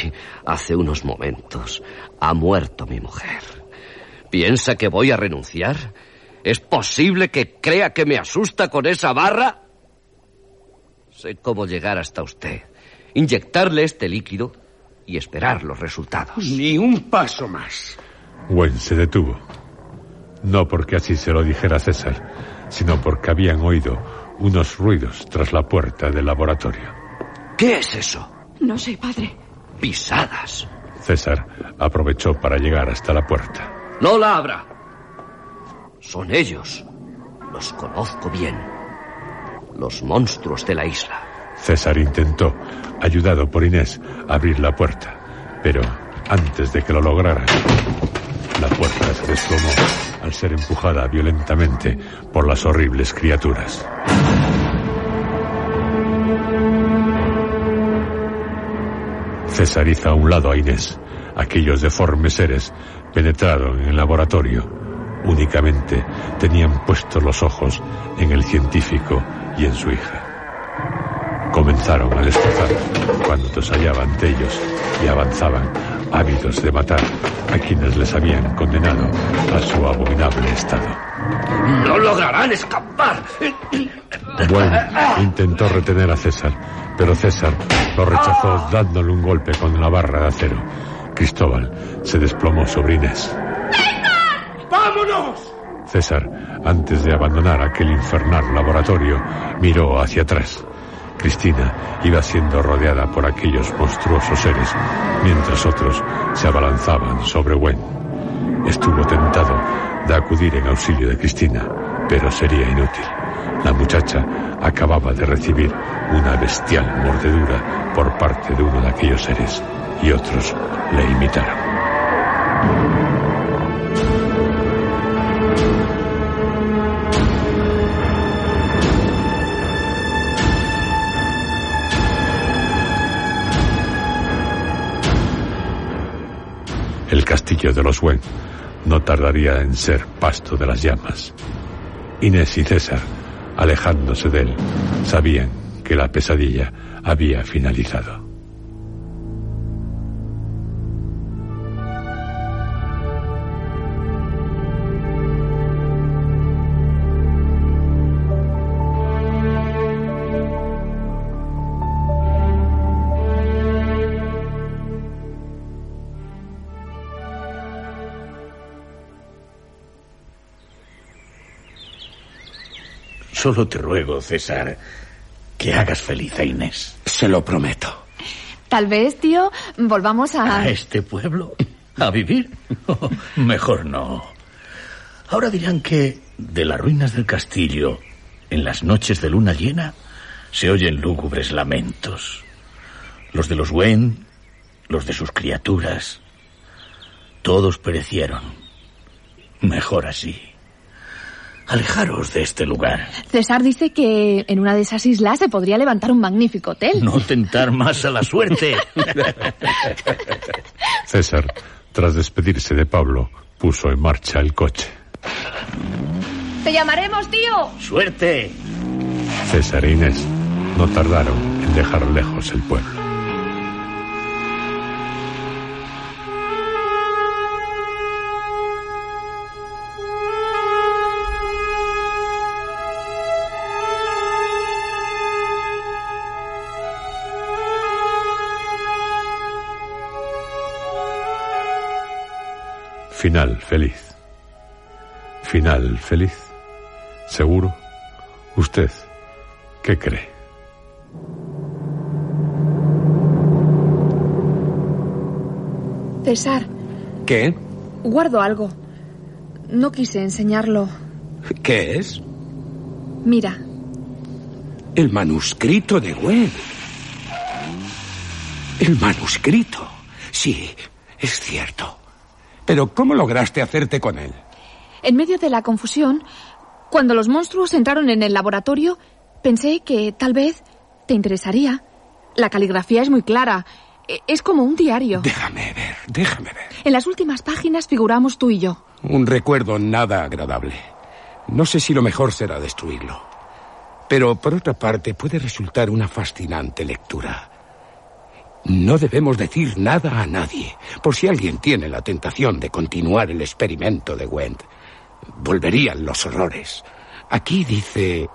Speaker 5: hace unos momentos ha muerto mi mujer. ¿Piensa que voy a renunciar? ¿Es posible que crea que me asusta con esa barra? Sé cómo llegar hasta usted, inyectarle este líquido y esperar los resultados.
Speaker 10: Ni un paso más.
Speaker 4: Gwen se detuvo. No porque así se lo dijera César, sino porque habían oído unos ruidos tras la puerta del laboratorio.
Speaker 5: ¿Qué es eso?
Speaker 12: No sé, padre.
Speaker 5: Pisadas.
Speaker 4: César aprovechó para llegar hasta la puerta.
Speaker 5: No la abra. Son ellos. Los conozco bien. Los monstruos de la isla.
Speaker 4: César intentó, ayudado por Inés, abrir la puerta, pero antes de que lo lograra, la puerta se desplomó al ser empujada violentamente por las horribles criaturas. César hizo a un lado a Inés. Aquellos deformes seres penetraron en el laboratorio. Únicamente tenían puestos los ojos en el científico y en su hija. Comenzaron a destrozar cuando se hallaban ante ellos y avanzaban, ávidos de matar a quienes les habían condenado a su abominable estado.
Speaker 5: ¡No lograrán escapar!
Speaker 4: Bueno, intentó retener a César, pero César lo rechazó dándole un golpe con la barra de acero. Cristóbal se desplomó sobre Inés.
Speaker 10: ¡Vámonos!
Speaker 4: César, antes de abandonar aquel infernal laboratorio, miró hacia atrás. Cristina iba siendo rodeada por aquellos monstruosos seres, mientras otros se abalanzaban sobre Gwen. Estuvo tentado de acudir en auxilio de Cristina, pero sería inútil. La muchacha acababa de recibir una bestial mordedura por parte de uno de aquellos seres y otros le imitaron. El castillo de los Wen no tardaría en ser pasto de las llamas. Inés y César, alejándose de él, sabían que la pesadilla había finalizado.
Speaker 13: Solo te ruego, César, que hagas feliz a Inés.
Speaker 8: Se lo prometo.
Speaker 7: Tal vez, tío, volvamos a...
Speaker 13: ¿A este pueblo? ¿A vivir? Oh, mejor no. Ahora dirán que de las ruinas del castillo, en las noches de luna llena, se oyen lúgubres lamentos. Los de los Wayne, los de sus criaturas, todos perecieron. Mejor así. Alejaros de este lugar.
Speaker 7: César dice que en una de esas islas se podría levantar un magnífico hotel.
Speaker 13: No tentar más a la suerte.
Speaker 4: César, tras despedirse de Pablo, puso en marcha el coche.
Speaker 7: ¡Te llamaremos, tío!
Speaker 13: ¡Suerte!
Speaker 4: César e Inés no tardaron en dejar lejos el pueblo. Final feliz. Final feliz. ¿Seguro? ¿Usted qué cree?
Speaker 7: César,
Speaker 8: ¿Qué?
Speaker 7: guardo algo. No quise enseñarlo.
Speaker 8: ¿Qué es?
Speaker 7: Mira,
Speaker 8: El manuscrito de Gwen. El manuscrito. Sí, es cierto. Pero ¿cómo lograste hacerte con él?
Speaker 7: en medio de la confusión, cuando los monstruos entraron en el laboratorio, pensé que tal vez te interesaría. La caligrafía es muy clara. E- Es como un diario.
Speaker 8: Déjame ver, déjame ver.
Speaker 7: En las últimas páginas figuramos tú y yo.
Speaker 8: Un recuerdo nada agradable. No sé si lo mejor será destruirlo. Pero por otra parte puede resultar una fascinante lectura. No debemos decir nada a nadie, por si alguien tiene la tentación de continuar el experimento de Wendt. Volverían los horrores. Aquí dice...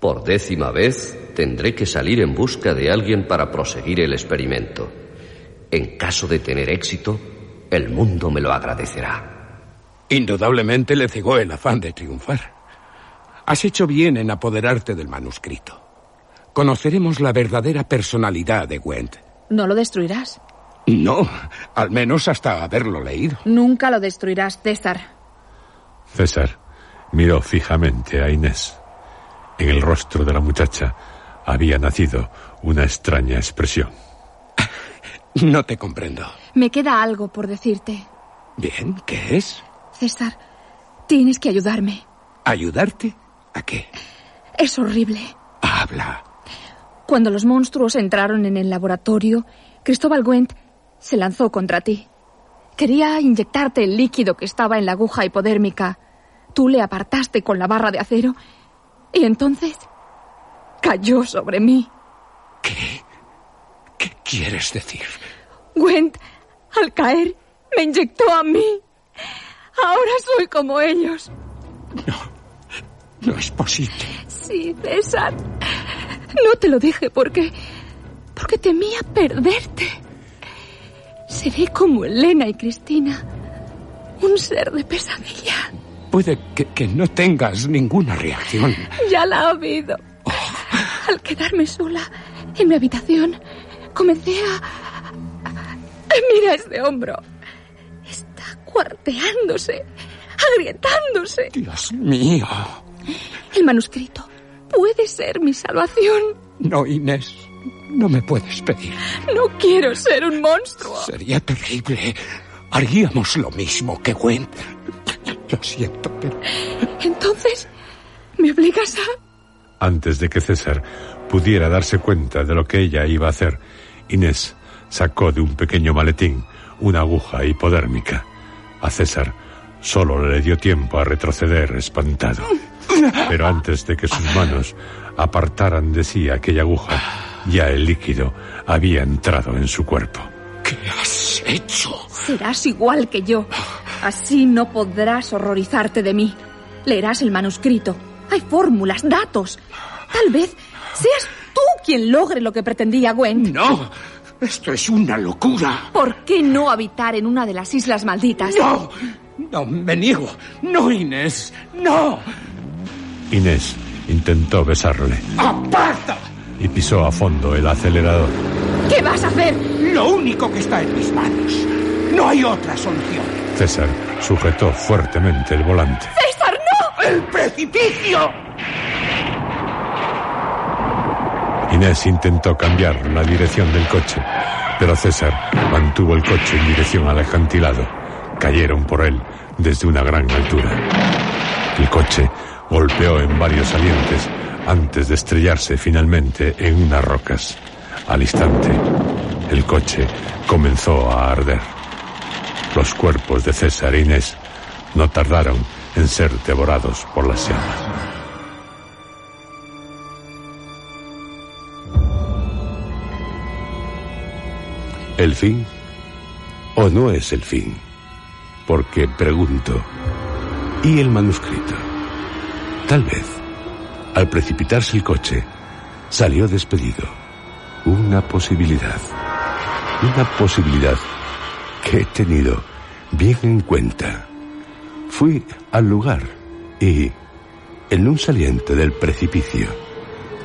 Speaker 5: Por décima vez tendré que salir en busca de alguien para proseguir el experimento. En caso de tener éxito, el mundo me lo agradecerá.
Speaker 8: Indudablemente le cegó el afán de triunfar. Has hecho bien en apoderarte del manuscrito. Conoceremos la verdadera personalidad de Wendt.
Speaker 7: No lo destruirás.
Speaker 8: No, al menos hasta haberlo leído.
Speaker 7: Nunca lo destruirás, César.
Speaker 4: César miró fijamente a Inés. En el rostro de la muchacha había nacido una extraña expresión.
Speaker 8: No te comprendo.
Speaker 7: Me queda algo por decirte.
Speaker 8: Bien, ¿qué es?
Speaker 7: César, tienes que ayudarme.
Speaker 8: ¿Ayudarte? ¿A qué?
Speaker 7: Es horrible.
Speaker 8: Habla.
Speaker 7: Cuando los monstruos entraron en el laboratorio, Cristóbal Gwent se lanzó contra ti. Quería inyectarte el líquido que estaba en la aguja hipodérmica. Tú le apartaste con la barra de acero y entonces cayó sobre mí.
Speaker 8: ¿Qué quieres decir?
Speaker 7: Gwent, al caer, me inyectó a mí. Ahora soy como ellos.
Speaker 8: No es posible.
Speaker 7: Sí, César. No te lo dije porque. porque temía perderte. Seré como Elena y Cristina. Un ser de pesadilla.
Speaker 8: Puede que, que no tengas ninguna reacción.
Speaker 7: Ya la ha habido. Al quedarme sola en mi habitación, comencé a. Mira este hombro. Está cuarteándose, agrietándose.
Speaker 8: Dios mío.
Speaker 7: El manuscrito puede ser mi salvación.
Speaker 8: No, Inés. No me puedes pedir.
Speaker 7: No quiero ser un monstruo.
Speaker 8: Sería terrible. Haríamos lo mismo que Gwen. Lo siento, pero...
Speaker 7: Entonces, ¿me obligas a...?
Speaker 4: Antes de que César pudiera darse cuenta de lo que ella iba a hacer, Inés sacó de un pequeño maletín una aguja hipodérmica. A César solo le dio tiempo a retroceder espantado. Pero antes de que sus manos apartaran de sí aquella aguja, ya el líquido había entrado en su cuerpo.
Speaker 8: ¿Qué has hecho?
Speaker 7: Serás igual que yo. Así no podrás horrorizarte de mí. Leerás el manuscrito. Hay fórmulas, datos. Tal vez seas tú quien logre lo que pretendía Gwen.
Speaker 8: No, esto es una locura.
Speaker 7: ¿Por qué no habitar en una de las islas malditas?
Speaker 8: No, no, me niego. No, Inés, no.
Speaker 4: Inés
Speaker 3: intentó besarle.
Speaker 8: ¡Aparta!
Speaker 3: Y pisó a fondo el acelerador.
Speaker 7: ¿Qué vas a hacer?
Speaker 8: Lo único que está en mis manos. No hay otra solución.
Speaker 3: César sujetó fuertemente el volante.
Speaker 7: ¡César, no!
Speaker 8: ¡El precipicio!
Speaker 3: Inés intentó cambiar la dirección del coche, pero César mantuvo el coche en dirección al acantilado. Cayeron por él desde una gran altura. El coche golpeó en varios salientes antes de estrellarse finalmente en unas rocas. Al instante, el coche comenzó a arder. Los cuerpos de César e Inés no tardaron en ser devorados por las llamas. ¿El fin? ¿O no es el fin? Porque pregunto, ¿y el manuscrito? Tal vez, al precipitarse el coche, salió despedido. Una posibilidad. Una posibilidad que he tenido bien en cuenta. Fui al lugar y, en un saliente del precipicio,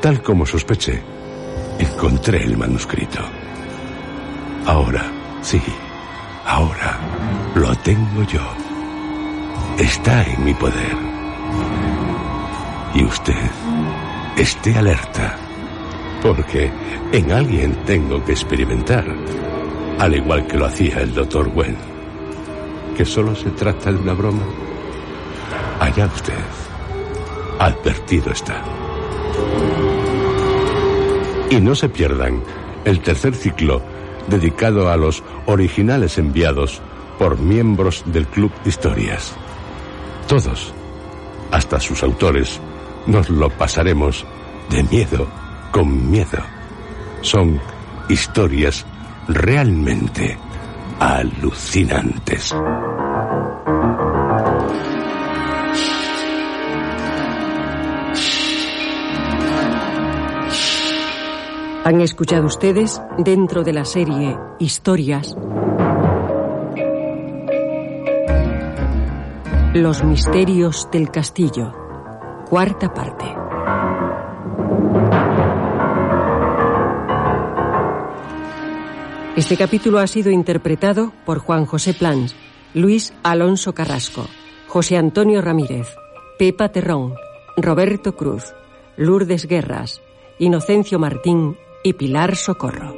Speaker 3: tal como sospeché, encontré el manuscrito. Ahora, sí, ahora lo tengo yo. Está en mi poder. Y usted, esté alerta, porque en alguien tengo que experimentar, al igual que lo hacía el doctor Wen. Que solo se trata de una broma. Allá usted. Advertido está. Y no se pierdan el tercer ciclo dedicado a los originales enviados por miembros del Club Historias. Todos, hasta sus autores, nos lo pasaremos de miedo con miedo. Son historias realmente alucinantes.
Speaker 14: Han escuchado ustedes, dentro de la serie Historias, Los misterios del castillo, cuarta parte. Este capítulo ha sido interpretado por Juan José Plans, Luis Alonso Carrasco, José Antonio Ramírez, Pepa Terrón, Roberto Cruz, Lourdes Guerras, Inocencio Martín y Pilar Socorro.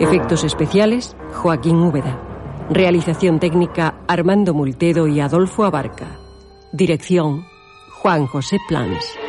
Speaker 14: Efectos especiales, Joaquín Úbeda. Realización técnica, Armando Multedo y Adolfo Abarca. Dirección, Juan José Plans.